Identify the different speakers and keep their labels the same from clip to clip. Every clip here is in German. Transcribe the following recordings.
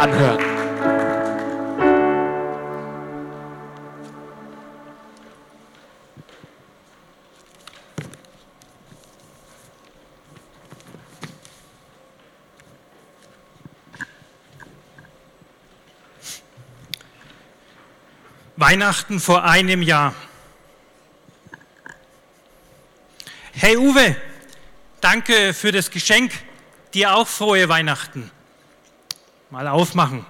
Speaker 1: anhören.
Speaker 2: Weihnachten vor einem Jahr. Hey Uwe, danke für das Geschenk. Dir auch frohe Weihnachten. Mal aufmachen.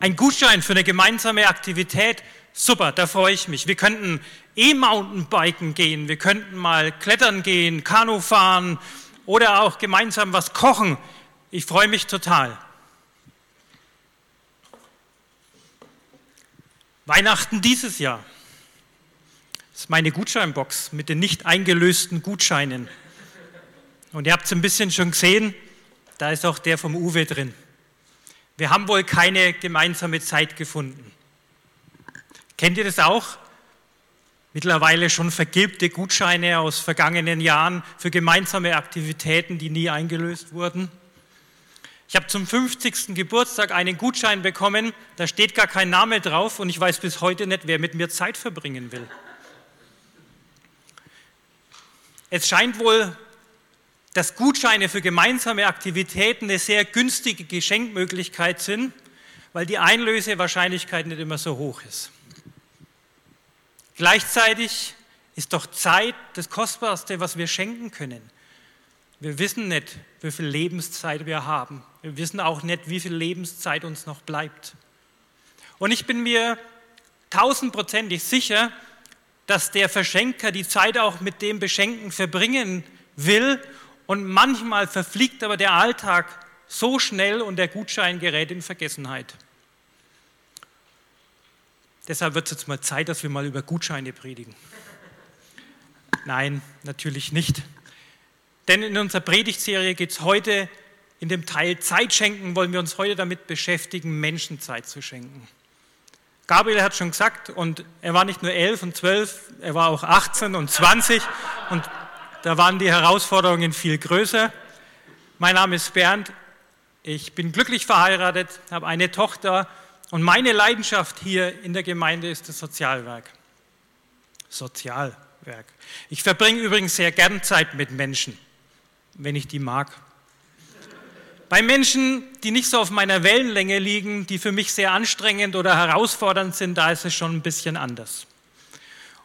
Speaker 2: Ein Gutschein für eine gemeinsame Aktivität. Super, da freue ich mich. Wir könnten E-Mountainbiken gehen, wir könnten mal klettern gehen, Kanu fahren oder auch gemeinsam was kochen. Ich freue mich total. Weihnachten dieses Jahr. Ist meine Gutscheinbox mit den nicht eingelösten Gutscheinen. Und ihr habt es ein bisschen schon gesehen, da ist auch der vom Uwe drin. Wir haben wohl keine gemeinsame Zeit gefunden. Kennt ihr das auch? Mittlerweile schon vergilbte Gutscheine aus vergangenen Jahren für gemeinsame Aktivitäten, die nie eingelöst wurden. Ich habe zum 50. Geburtstag einen Gutschein bekommen, da steht gar kein Name drauf und ich weiß bis heute nicht, wer mit mir Zeit verbringen will. Es scheint wohl, dass Gutscheine für gemeinsame Aktivitäten eine sehr günstige Geschenkmöglichkeit sind, weil die Einlösewahrscheinlichkeit nicht immer so hoch ist. Gleichzeitig ist doch Zeit das Kostbarste, was wir schenken können. Wir wissen nicht, wie viel Lebenszeit wir haben. Wir wissen auch nicht, wie viel Lebenszeit uns noch bleibt. Und ich bin mir tausendprozentig sicher, dass der Verschenker die Zeit auch mit dem Beschenken verbringen will und manchmal verfliegt aber der Alltag so schnell und der Gutschein gerät in Vergessenheit. Deshalb wird es jetzt mal Zeit, dass wir mal über Gutscheine predigen. Nein, natürlich nicht. Denn in unserer Predigtserie geht es heute in dem Teil Zeit schenken, wollen wir uns heute damit beschäftigen, Menschen Zeit zu schenken. Gabriel hat schon gesagt, und er war nicht nur elf und zwölf, er war auch 18 und 20 und da waren die Herausforderungen viel größer. Mein Name ist Bernd, ich bin glücklich verheiratet, habe eine Tochter und meine Leidenschaft hier in der Gemeinde ist das Sozialwerk. Sozialwerk. Ich verbringe übrigens sehr gern Zeit mit Menschen, wenn ich die mag. Bei Menschen, die nicht so auf meiner Wellenlänge liegen, die für mich sehr anstrengend oder herausfordernd sind, da ist es schon ein bisschen anders.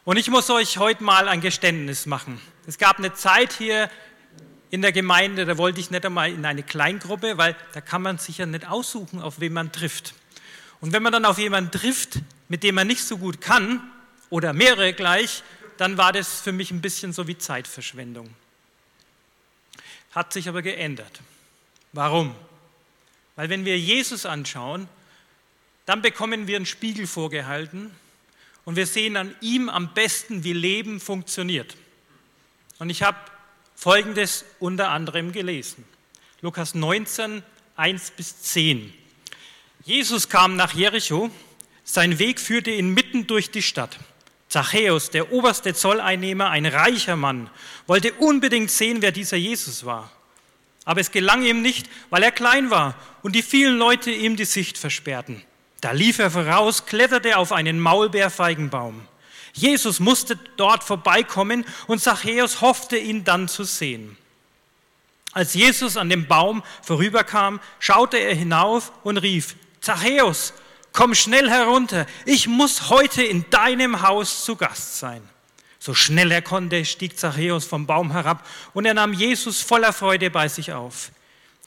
Speaker 2: Und ich muss euch heute mal ein Geständnis machen. Es gab eine Zeit hier in der Gemeinde, da wollte ich nicht einmal in eine Kleingruppe, weil da kann man sich ja nicht aussuchen, auf wen man trifft. Und wenn man dann auf jemanden trifft, mit dem man nicht so gut kann, oder mehrere gleich, dann war das für mich ein bisschen so wie Zeitverschwendung. Hat sich aber geändert. Warum? Weil wenn wir Jesus anschauen, dann bekommen wir einen Spiegel vorgehalten und wir sehen an ihm am besten, wie Leben funktioniert. Und ich habe Folgendes unter anderem gelesen. Lukas 19, 1 bis 10. Jesus kam nach Jericho, sein Weg führte ihn mitten durch die Stadt. Zachäus, der oberste Zolleinnehmer, ein reicher Mann, wollte unbedingt sehen, wer dieser Jesus war. Aber es gelang ihm nicht, weil er klein war und die vielen Leute ihm die Sicht versperrten. Da lief er voraus, kletterte auf einen Maulbeerfeigenbaum. Jesus musste dort vorbeikommen und Zachäus hoffte, ihn dann zu sehen. Als Jesus an dem Baum vorüberkam, schaute er hinauf und rief, Zachäus, komm schnell herunter, ich muss heute in deinem Haus zu Gast sein. So schnell er konnte, stieg Zachäus vom Baum herab und er nahm Jesus voller Freude bei sich auf.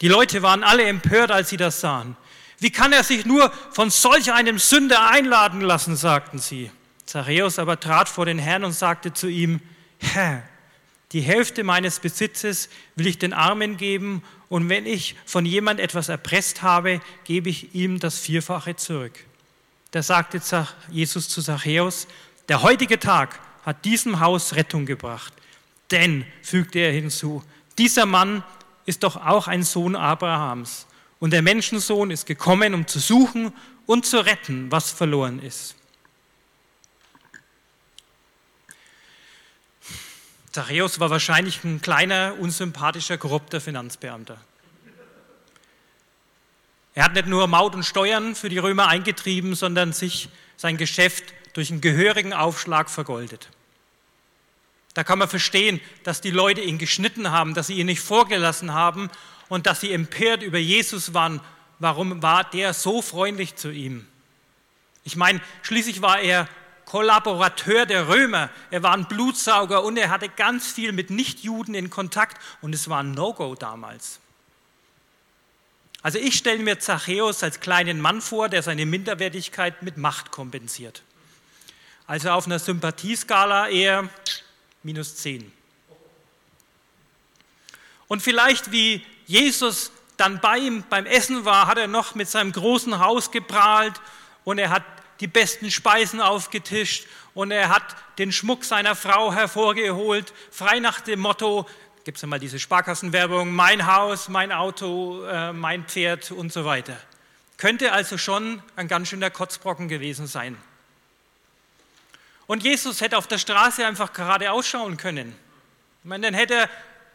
Speaker 2: Die Leute waren alle empört, als sie das sahen. Wie kann er sich nur von solch einem Sünder einladen lassen, sagten sie. Zachäus aber trat vor den Herrn und sagte zu ihm, Herr, die Hälfte meines Besitzes will ich den Armen geben und wenn ich von jemand etwas erpresst habe, gebe ich ihm das Vierfache zurück. Da sagte Jesus zu Zachäus, der heutige Tag hat diesem Haus Rettung gebracht. Denn, fügte er hinzu, dieser Mann ist doch auch ein Sohn Abrahams. Und der Menschensohn ist gekommen, um zu suchen und zu retten, was verloren ist. Zachäus war wahrscheinlich ein kleiner, unsympathischer, korrupter Finanzbeamter. Er hat nicht nur Maut und Steuern für die Römer eingetrieben, sondern sich sein Geschäft durch einen gehörigen Aufschlag vergoldet. Da kann man verstehen, dass die Leute ihn geschnitten haben, dass sie ihn nicht vorgelassen haben und dass sie empört über Jesus waren. Warum war der so freundlich zu ihm? Ich meine, schließlich war er Kollaborateur der Römer, er war ein Blutsauger und er hatte ganz viel mit Nichtjuden in Kontakt und es war ein No-Go damals. Also ich stelle mir Zachäus als kleinen Mann vor, der seine Minderwertigkeit mit Macht kompensiert. Also auf einer Sympathieskala eher minus 10. Und vielleicht wie Jesus dann bei ihm beim Essen war, hat er noch mit seinem großen Haus geprahlt und er hat die besten Speisen aufgetischt und er hat den Schmuck seiner Frau hervorgeholt, frei nach dem Motto, gibt es ja diese Sparkassenwerbung, mein Haus, mein Auto, äh, mein Pferd und so weiter. Könnte also schon ein ganz schöner Kotzbrocken gewesen sein. Und Jesus hätte auf der Straße einfach gerade ausschauen können. Ich meine, dann hätte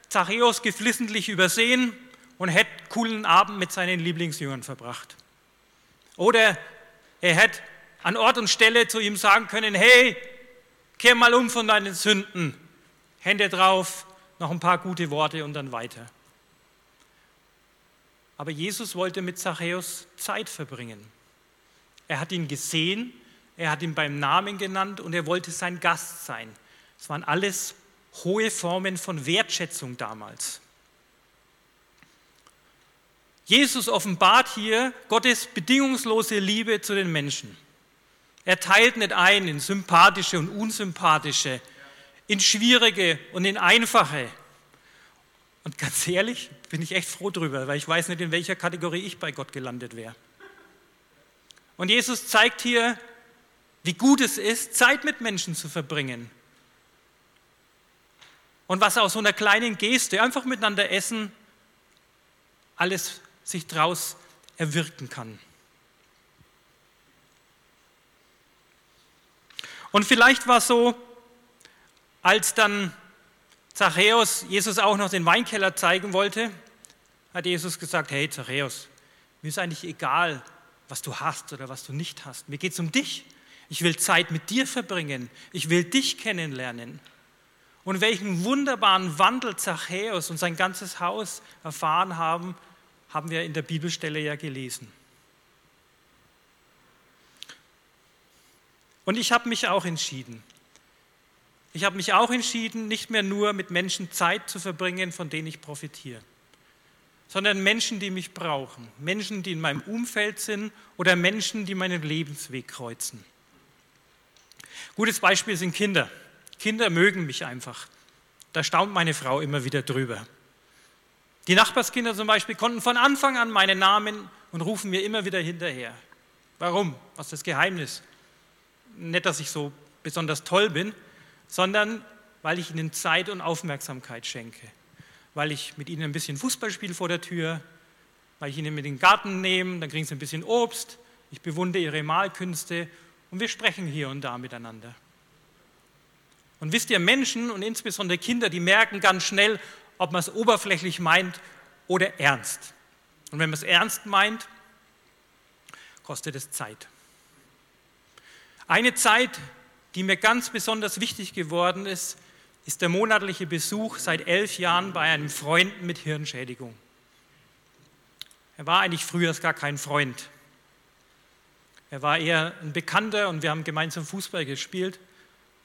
Speaker 2: Zachäus geflissentlich übersehen und hätte coolen Abend mit seinen Lieblingsjüngern verbracht. Oder er hätte an Ort und Stelle zu ihm sagen können, hey, kehr mal um von deinen Sünden, Hände drauf, noch ein paar gute Worte und dann weiter. Aber Jesus wollte mit Zachäus Zeit verbringen. Er hat ihn gesehen, er hat ihn beim Namen genannt und er wollte sein Gast sein. Es waren alles hohe Formen von Wertschätzung damals. Jesus offenbart hier Gottes bedingungslose Liebe zu den Menschen. Er teilt nicht ein in sympathische und unsympathische, in schwierige und in einfache. Und ganz ehrlich, bin ich echt froh drüber, weil ich weiß nicht, in welcher Kategorie ich bei Gott gelandet wäre. Und Jesus zeigt hier, wie gut es ist, Zeit mit Menschen zu verbringen. Und was aus so einer kleinen Geste, einfach miteinander essen, alles sich draus erwirken kann. Und vielleicht war es so, als dann Zachäus Jesus auch noch den Weinkeller zeigen wollte, hat Jesus gesagt, hey Zachäus, mir ist eigentlich egal, was du hast oder was du nicht hast. Mir geht es um dich. Ich will Zeit mit dir verbringen. Ich will dich kennenlernen. Und welchen wunderbaren Wandel Zachäus und sein ganzes Haus erfahren haben, haben wir in der Bibelstelle ja gelesen. Und ich habe mich auch entschieden. Ich habe mich auch entschieden, nicht mehr nur mit Menschen Zeit zu verbringen, von denen ich profitiere, sondern Menschen, die mich brauchen, Menschen, die in meinem Umfeld sind oder Menschen, die meinen Lebensweg kreuzen. Gutes Beispiel sind Kinder. Kinder mögen mich einfach. Da staunt meine Frau immer wieder drüber. Die Nachbarskinder zum Beispiel konnten von Anfang an meinen Namen und rufen mir immer wieder hinterher. Warum? Was ist das Geheimnis? Nicht, dass ich so besonders toll bin, sondern weil ich ihnen Zeit und Aufmerksamkeit schenke. Weil ich mit ihnen ein bisschen Fußball spiele vor der Tür, weil ich ihnen mit in den Garten nehme, dann kriegen sie ein bisschen Obst, ich bewundere ihre Malkünste und wir sprechen hier und da miteinander. Und wisst ihr, Menschen und insbesondere Kinder, die merken ganz schnell, ob man es oberflächlich meint oder ernst. Und wenn man es ernst meint, kostet es Zeit. Eine Zeit, die mir ganz besonders wichtig geworden ist, ist der monatliche Besuch seit elf Jahren bei einem Freund mit Hirnschädigung. Er war eigentlich früher gar kein Freund. Er war eher ein Bekannter und wir haben gemeinsam Fußball gespielt.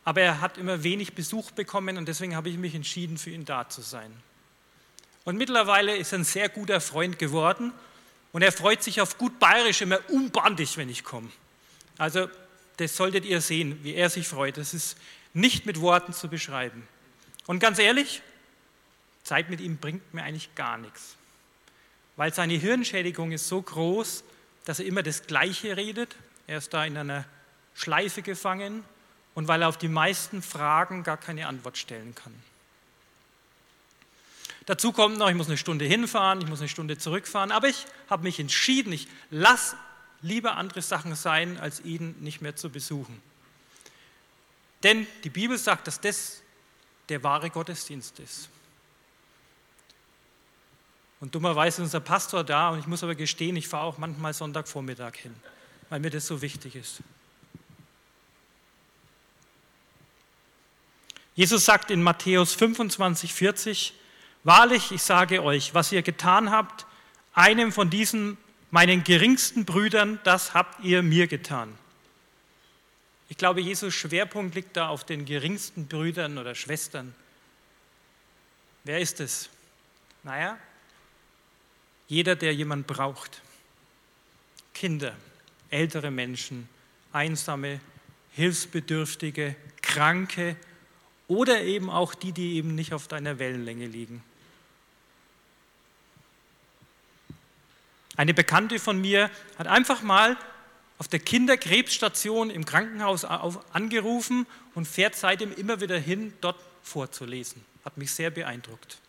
Speaker 2: Aber er hat immer wenig Besuch bekommen und deswegen habe ich mich entschieden, für ihn da zu sein. Und mittlerweile ist er ein sehr guter Freund geworden und er freut sich auf gut bayerisch immer unbandig, wenn ich komme. Also das solltet ihr sehen, wie er sich freut. Das ist nicht mit Worten zu beschreiben. Und ganz ehrlich, Zeit mit ihm bringt mir eigentlich gar nichts. Weil seine Hirnschädigung ist so groß, dass er immer das Gleiche redet. Er ist da in einer Schleife gefangen und weil er auf die meisten Fragen gar keine Antwort stellen kann. Dazu kommt noch, ich muss eine Stunde hinfahren, ich muss eine Stunde zurückfahren, aber ich habe mich entschieden, ich lasse lieber andere Sachen sein, als ihn nicht mehr zu besuchen. Denn die Bibel sagt, dass das der wahre Gottesdienst ist. Und dummerweise ist unser Pastor da und ich muss aber gestehen, ich fahre auch manchmal Sonntagvormittag hin, weil mir das so wichtig ist. Jesus sagt in Matthäus 25, 40, Wahrlich, ich sage euch, was ihr getan habt, einem von diesen meinen geringsten Brüdern, das habt ihr mir getan. Ich glaube, Jesus Schwerpunkt liegt da auf den geringsten Brüdern oder Schwestern. Wer ist es? Naja, jeder, der jemand braucht. Kinder, ältere Menschen, einsame, hilfsbedürftige, kranke oder eben auch die, die eben nicht auf deiner Wellenlänge liegen. Eine Bekannte von mir hat einfach mal auf der Kinderkrebsstation im Krankenhaus angerufen und fährt seitdem immer wieder hin, dort vorzulesen. Hat mich sehr beeindruckt.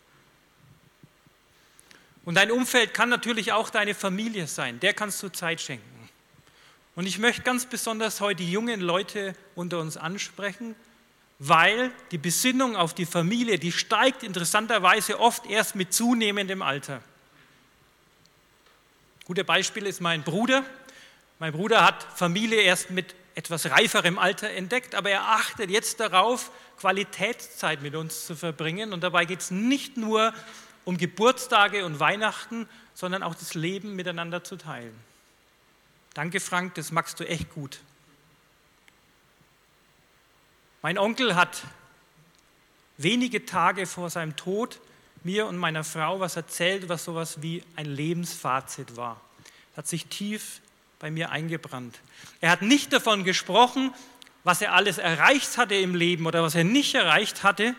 Speaker 2: Und dein Umfeld kann natürlich auch deine Familie sein, der kannst du Zeit schenken. Und ich möchte ganz besonders heute die jungen Leute unter uns ansprechen, weil die Besinnung auf die Familie, die steigt interessanterweise oft erst mit zunehmendem Alter. Gutes Beispiel ist mein Bruder. Mein Bruder hat Familie erst mit etwas reiferem Alter entdeckt, aber er achtet jetzt darauf, Qualitätszeit mit uns zu verbringen. Und dabei geht es nicht nur um Geburtstage und Weihnachten, sondern auch das Leben miteinander zu teilen. Danke, Frank, das magst du echt gut. Mein Onkel hat wenige Tage vor seinem Tod mir und meiner Frau was erzählt, was sowas wie ein Lebensfazit war. Hat sich tief bei mir eingebrannt. Er hat nicht davon gesprochen, was er alles erreicht hatte im Leben oder was er nicht erreicht hatte,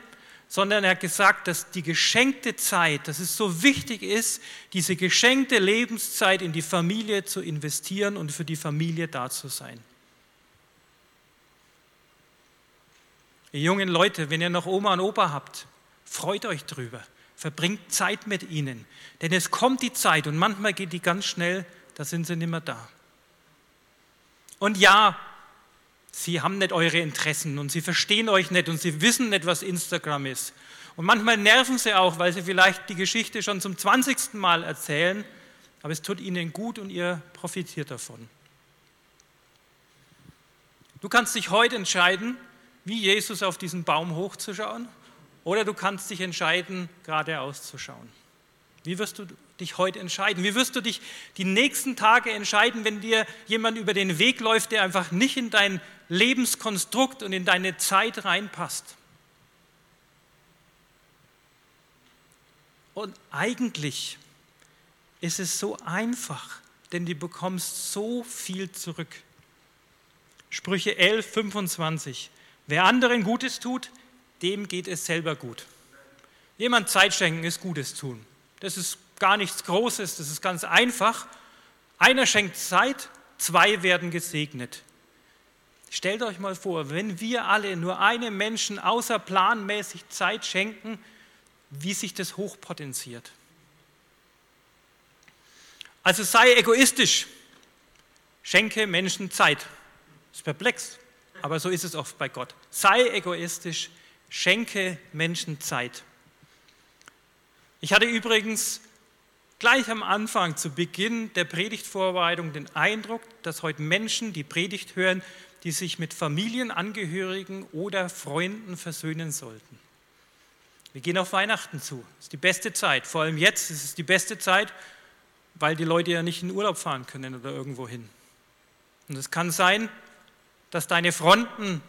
Speaker 2: sondern er hat gesagt, dass die geschenkte Zeit, dass es so wichtig ist, diese geschenkte Lebenszeit in die Familie zu investieren und für die Familie da zu sein. Ihr jungen Leute, wenn ihr noch Oma und Opa habt, freut euch drüber. Verbringt Zeit mit ihnen. Denn es kommt die Zeit und manchmal geht die ganz schnell, da sind sie nicht mehr da. Und ja, sie haben nicht eure Interessen und sie verstehen euch nicht und sie wissen nicht, was Instagram ist. Und manchmal nerven sie auch, weil sie vielleicht die Geschichte schon zum 20. Mal erzählen, aber es tut ihnen gut und ihr profitiert davon. Du kannst dich heute entscheiden, wie Jesus auf diesen Baum hochzuschauen oder du kannst dich entscheiden, geradeaus zu schauen. Wie wirst du dich heute entscheiden? Wie wirst du dich die nächsten Tage entscheiden, wenn dir jemand über den Weg läuft, der einfach nicht in dein Lebenskonstrukt und in deine Zeit reinpasst? Und eigentlich ist es so einfach, denn du bekommst so viel zurück. Sprüche 11, 25. Wer anderen Gutes tut, dem geht es selber gut. Jemand Zeit schenken ist Gutes tun. Das ist gar nichts Großes, das ist ganz einfach. Einer schenkt Zeit, zwei werden gesegnet. Stellt euch mal vor, wenn wir alle nur einem Menschen außerplanmäßig Zeit schenken, wie sich das hochpotenziert. Also sei egoistisch, schenke Menschen Zeit. Das ist perplex, aber so ist es oft bei Gott. Sei egoistisch, Schenke Menschen Zeit. Ich hatte übrigens gleich am Anfang, zu Beginn der Predigtvorbereitung, den Eindruck, dass heute Menschen die Predigt hören, die sich mit Familienangehörigen oder Freunden versöhnen sollten. Wir gehen auf Weihnachten zu. Das ist die beste Zeit. Vor allem jetzt ist es die beste Zeit, weil die Leute ja nicht in Urlaub fahren können oder irgendwo hin. Und es kann sein, dass deine Fronten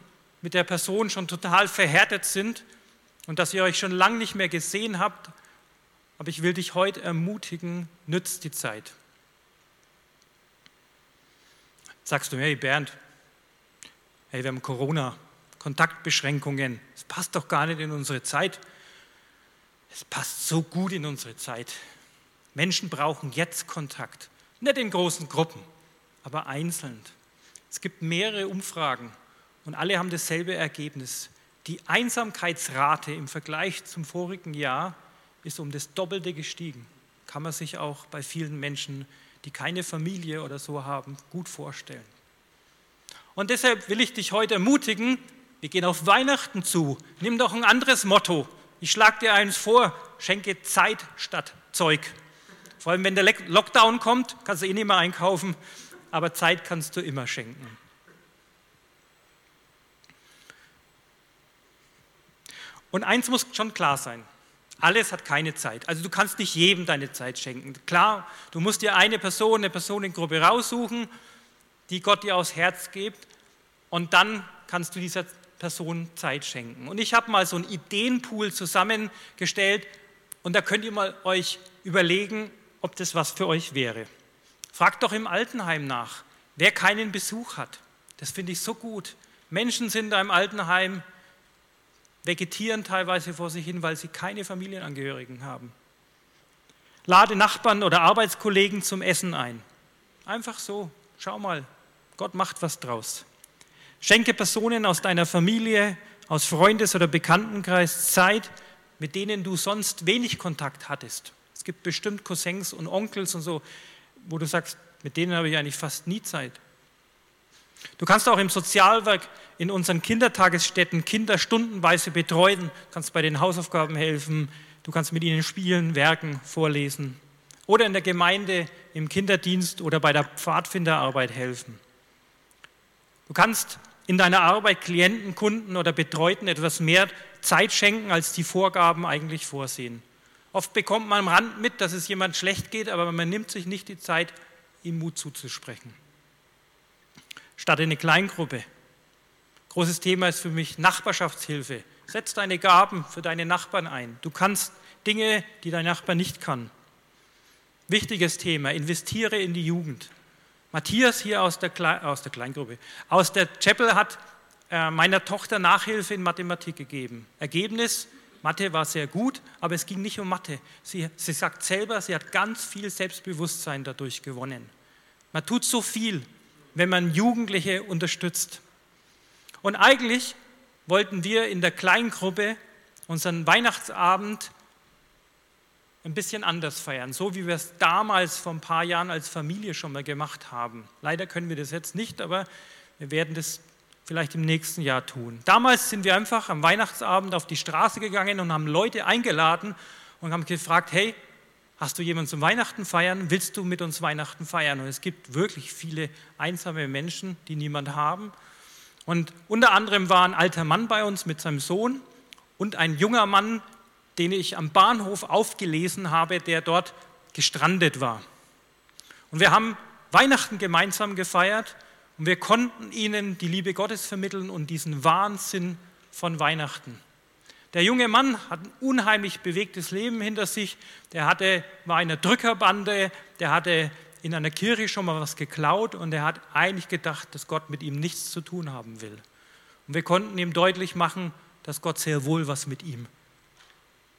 Speaker 2: mit der Person schon total verhärtet sind und dass ihr euch schon lange nicht mehr gesehen habt. Aber ich will dich heute ermutigen, nützt die Zeit. Sagst du, hey Bernd, hey, wir haben Corona, Kontaktbeschränkungen, es passt doch gar nicht in unsere Zeit. Es passt so gut in unsere Zeit. Menschen brauchen jetzt Kontakt, nicht in großen Gruppen, aber einzeln. Es gibt mehrere Umfragen und alle haben dasselbe Ergebnis. Die Einsamkeitsrate im Vergleich zum vorigen Jahr ist um das Doppelte gestiegen. Kann man sich auch bei vielen Menschen, die keine Familie oder so haben, gut vorstellen. Und deshalb will ich dich heute ermutigen, wir gehen auf Weihnachten zu. Nimm doch ein anderes Motto. Ich schlage dir eins vor, schenke Zeit statt Zeug. Vor allem, wenn der Lockdown kommt, kannst du eh nicht mehr einkaufen, aber Zeit kannst du immer schenken. Und eins muss schon klar sein. Alles hat keine Zeit. Also du kannst nicht jedem deine Zeit schenken. Klar, du musst dir eine Person, eine Personengruppe raussuchen, die Gott dir aufs Herz gibt und dann kannst du dieser Person Zeit schenken. Und ich habe mal so einen Ideenpool zusammengestellt und da könnt ihr mal euch überlegen, ob das was für euch wäre. Fragt doch im Altenheim nach, wer keinen Besuch hat. Das finde ich so gut. Menschen sind da im Altenheim, vegetieren teilweise vor sich hin, weil sie keine Familienangehörigen haben. Lade Nachbarn oder Arbeitskollegen zum Essen ein. Einfach so, schau mal, Gott macht was draus. Schenke Personen aus deiner Familie, aus Freundes- oder Bekanntenkreis Zeit, mit denen du sonst wenig Kontakt hattest. Es gibt bestimmt Cousins und Onkels und so, wo du sagst, mit denen habe ich eigentlich fast nie Zeit. Du kannst auch im Sozialwerk in unseren Kindertagesstätten Kinder stundenweise betreuen, kannst bei den Hausaufgaben helfen, du kannst mit ihnen spielen, werken, vorlesen. Oder in der Gemeinde, im Kinderdienst oder bei der Pfadfinderarbeit helfen. Du kannst in deiner Arbeit Klienten, Kunden oder Betreuten etwas mehr Zeit schenken, als die Vorgaben eigentlich vorsehen. Oft bekommt man am Rand mit, dass es jemand schlecht geht, aber man nimmt sich nicht die Zeit, ihm Mut zuzusprechen. Statt eine Kleingruppe. Großes Thema ist für mich Nachbarschaftshilfe. Setz deine Gaben für deine Nachbarn ein. Du kannst Dinge, die dein Nachbar nicht kann. Wichtiges Thema, investiere in die Jugend. Matthias hier aus der, Kle aus der Kleingruppe, aus der Chapel hat äh, meiner Tochter Nachhilfe in Mathematik gegeben. Ergebnis, Mathe war sehr gut, aber es ging nicht um Mathe. Sie, sie sagt selber, sie hat ganz viel Selbstbewusstsein dadurch gewonnen. Man tut so viel, wenn man Jugendliche unterstützt. Und eigentlich wollten wir in der Kleingruppe unseren Weihnachtsabend ein bisschen anders feiern, so wie wir es damals vor ein paar Jahren als Familie schon mal gemacht haben. Leider können wir das jetzt nicht, aber wir werden das vielleicht im nächsten Jahr tun. Damals sind wir einfach am Weihnachtsabend auf die Straße gegangen und haben Leute eingeladen und haben gefragt, hey, hast du jemanden zum Weihnachten feiern? Willst du mit uns Weihnachten feiern? Und es gibt wirklich viele einsame Menschen, die niemand haben. Und unter anderem war ein alter Mann bei uns mit seinem Sohn und ein junger Mann, den ich am Bahnhof aufgelesen habe, der dort gestrandet war. Und wir haben Weihnachten gemeinsam gefeiert und wir konnten ihnen die Liebe Gottes vermitteln und diesen Wahnsinn von Weihnachten. Der junge Mann hat ein unheimlich bewegtes Leben hinter sich. Der hatte, war in einer Drückerbande, der hatte in einer Kirche schon mal was geklaut und er hat eigentlich gedacht, dass Gott mit ihm nichts zu tun haben will. Und wir konnten ihm deutlich machen, dass Gott sehr wohl was mit ihm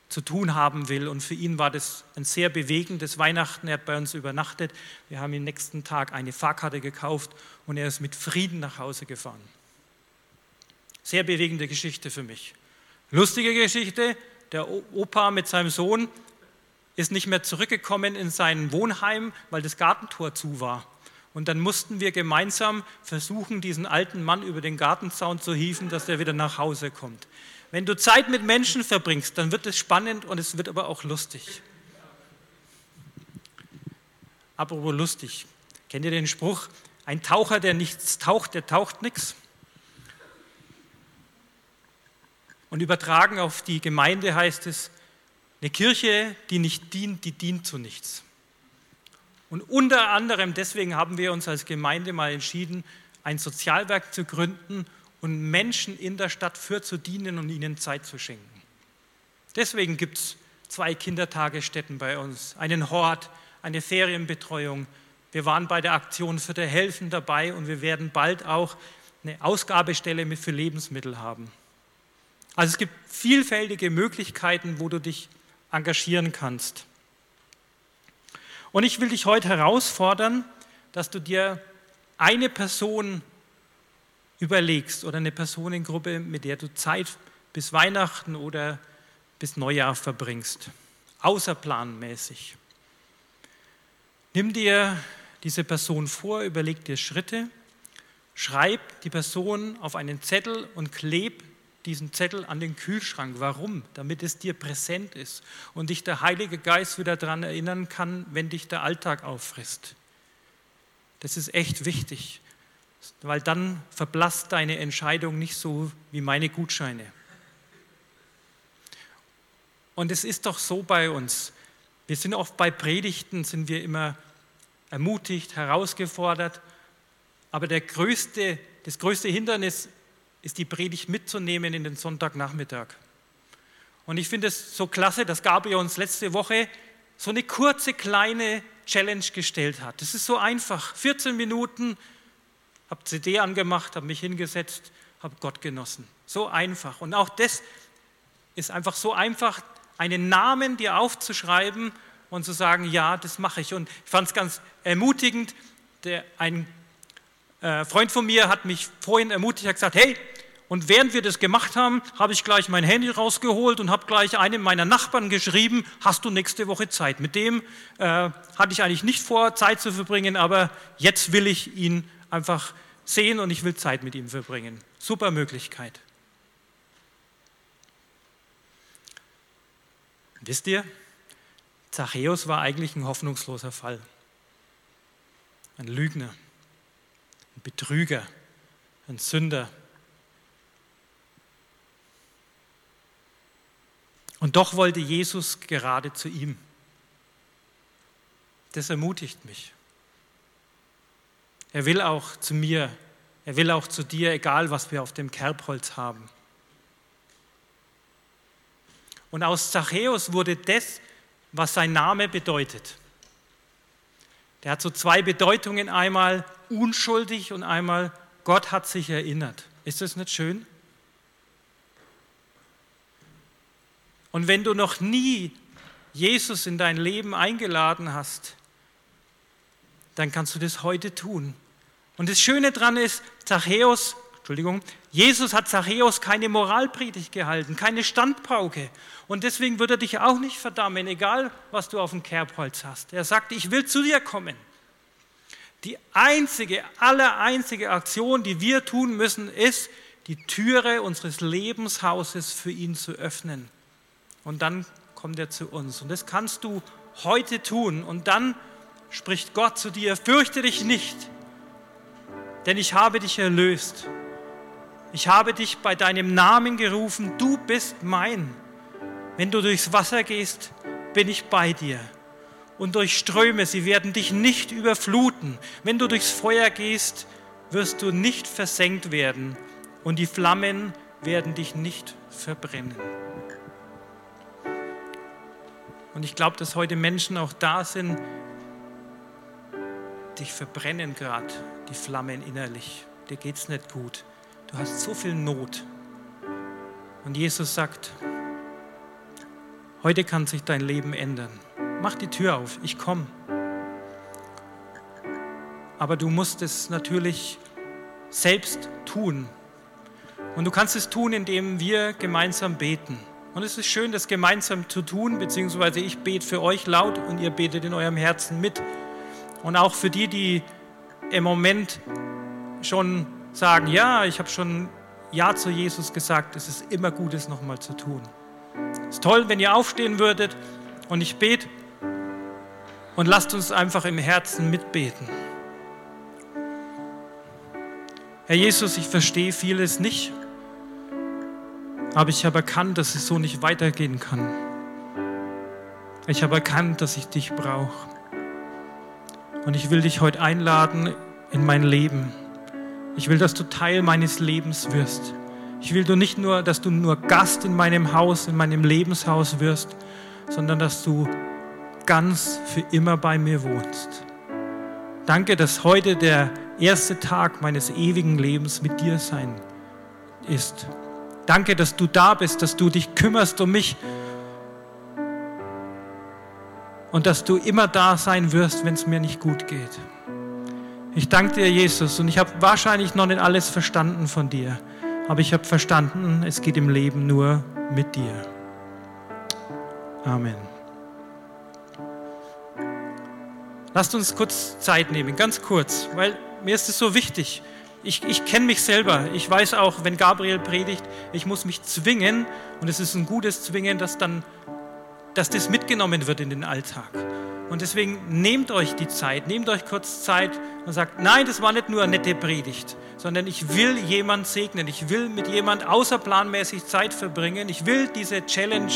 Speaker 2: zu tun haben will. Und für ihn war das ein sehr bewegendes Weihnachten. Er hat bei uns übernachtet. Wir haben ihm nächsten Tag eine Fahrkarte gekauft und er ist mit Frieden nach Hause gefahren. Sehr bewegende Geschichte für mich. Lustige Geschichte, der Opa mit seinem Sohn ist nicht mehr zurückgekommen in sein Wohnheim, weil das Gartentor zu war. Und dann mussten wir gemeinsam versuchen, diesen alten Mann über den Gartenzaun zu hieven, dass er wieder nach Hause kommt. Wenn du Zeit mit Menschen verbringst, dann wird es spannend und es wird aber auch lustig. Apropos lustig. Kennt ihr den Spruch? Ein Taucher, der nichts taucht, der taucht nichts. Und übertragen auf die Gemeinde heißt es, eine Kirche, die nicht dient, die dient zu nichts. Und unter anderem deswegen haben wir uns als Gemeinde mal entschieden, ein Sozialwerk zu gründen und Menschen in der Stadt für zu dienen und ihnen Zeit zu schenken. Deswegen gibt es zwei Kindertagesstätten bei uns, einen Hort, eine Ferienbetreuung. Wir waren bei der Aktion für der Helfen dabei und wir werden bald auch eine Ausgabestelle für Lebensmittel haben. Also es gibt vielfältige Möglichkeiten, wo du dich engagieren kannst. Und ich will dich heute herausfordern, dass du dir eine Person überlegst oder eine Personengruppe, mit der du Zeit bis Weihnachten oder bis Neujahr verbringst, außerplanmäßig. Nimm dir diese Person vor, überleg dir Schritte, schreib die Person auf einen Zettel und kleb diesen Zettel an den Kühlschrank. Warum? Damit es dir präsent ist und dich der Heilige Geist wieder daran erinnern kann, wenn dich der Alltag auffrisst. Das ist echt wichtig, weil dann verblasst deine Entscheidung nicht so wie meine Gutscheine. Und es ist doch so bei uns. Wir sind oft bei Predigten, sind wir immer ermutigt, herausgefordert. Aber größte, das größte Hindernis ist die Predigt mitzunehmen in den Sonntagnachmittag. Und ich finde es so klasse, dass Gabriel uns letzte Woche so eine kurze, kleine Challenge gestellt hat. Das ist so einfach. 14 Minuten, habe CD angemacht, habe mich hingesetzt, habe Gott genossen. So einfach. Und auch das ist einfach so einfach, einen Namen dir aufzuschreiben und zu sagen, ja, das mache ich. Und ich fand es ganz ermutigend. Der, ein äh, Freund von mir hat mich vorhin ermutigt, hat gesagt, hey, und während wir das gemacht haben, habe ich gleich mein Handy rausgeholt und habe gleich einem meiner Nachbarn geschrieben, hast du nächste Woche Zeit? Mit dem äh, hatte ich eigentlich nicht vor, Zeit zu verbringen, aber jetzt will ich ihn einfach sehen und ich will Zeit mit ihm verbringen. Super Möglichkeit. Wisst ihr, Zachäus war eigentlich ein hoffnungsloser Fall. Ein Lügner, ein Betrüger, ein Sünder. Und doch wollte Jesus gerade zu ihm. Das ermutigt mich. Er will auch zu mir, er will auch zu dir, egal was wir auf dem Kerbholz haben. Und aus Zachäus wurde das, was sein Name bedeutet. Der hat so zwei Bedeutungen, einmal unschuldig und einmal Gott hat sich erinnert. Ist das nicht schön? Und wenn du noch nie Jesus in dein Leben eingeladen hast, dann kannst du das heute tun. Und das Schöne daran ist, Zachäus Entschuldigung, Jesus hat Zachäus keine Moralpredigt gehalten, keine Standpauke. Und deswegen wird er dich auch nicht verdammen, egal was du auf dem Kerbholz hast. Er sagt, ich will zu dir kommen. Die einzige, aller einzige Aktion, die wir tun müssen, ist, die Türe unseres Lebenshauses für ihn zu öffnen. Und dann kommt er zu uns. Und das kannst du heute tun. Und dann spricht Gott zu dir, fürchte dich nicht, denn ich habe dich erlöst. Ich habe dich bei deinem Namen gerufen, du bist mein. Wenn du durchs Wasser gehst, bin ich bei dir. Und durch Ströme, sie werden dich nicht überfluten. Wenn du durchs Feuer gehst, wirst du nicht versenkt werden. Und die Flammen werden dich nicht verbrennen. Und ich glaube, dass heute Menschen auch da sind, dich verbrennen gerade die Flammen innerlich. Dir geht es nicht gut. Du hast so viel Not. Und Jesus sagt, heute kann sich dein Leben ändern. Mach die Tür auf, ich komme. Aber du musst es natürlich selbst tun. Und du kannst es tun, indem wir gemeinsam beten. Und es ist schön, das gemeinsam zu tun, beziehungsweise ich bete für euch laut und ihr betet in eurem Herzen mit. Und auch für die, die im Moment schon sagen, ja, ich habe schon Ja zu Jesus gesagt, es ist immer gut, es nochmal zu tun. Es ist toll, wenn ihr aufstehen würdet und ich bete und lasst uns einfach im Herzen mitbeten. Herr Jesus, ich verstehe vieles nicht, aber ich habe erkannt, dass es so nicht weitergehen kann. Ich habe erkannt, dass ich dich brauche. Und ich will dich heute einladen in mein Leben. Ich will, dass du Teil meines Lebens wirst. Ich will du nicht nur, dass du nur Gast in meinem Haus, in meinem Lebenshaus wirst, sondern dass du ganz für immer bei mir wohnst. Danke, dass heute der erste Tag meines ewigen Lebens mit dir sein ist. Danke, dass du da bist, dass du dich kümmerst um mich und dass du immer da sein wirst, wenn es mir nicht gut geht. Ich danke dir, Jesus, und ich habe wahrscheinlich noch nicht alles verstanden von dir, aber ich habe verstanden, es geht im Leben nur mit dir. Amen. Lasst uns kurz Zeit nehmen, ganz kurz, weil mir ist es so wichtig. ich, ich kenne mich selber. Ich weiß auch, wenn Gabriel predigt, ich muss mich zwingen und es ist ein gutes Zwingen, dass dann, dass das mitgenommen wird in den Alltag. Und deswegen nehmt euch die Zeit, nehmt euch kurz Zeit und sagt, nein, das war nicht nur eine nette Predigt, sondern ich will jemand segnen, ich will mit jemand außerplanmäßig Zeit verbringen, ich will diese Challenge,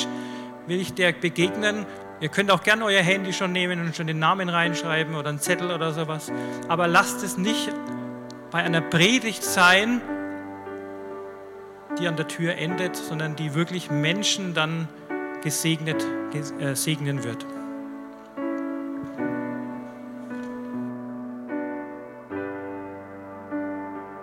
Speaker 2: will ich der begegnen. Ihr könnt auch gerne euer Handy schon nehmen und schon den Namen reinschreiben oder einen Zettel oder sowas, aber lasst es nicht bei einer Predigt sein, die an der Tür endet, sondern die wirklich Menschen dann gesegnet, äh, segnen wird.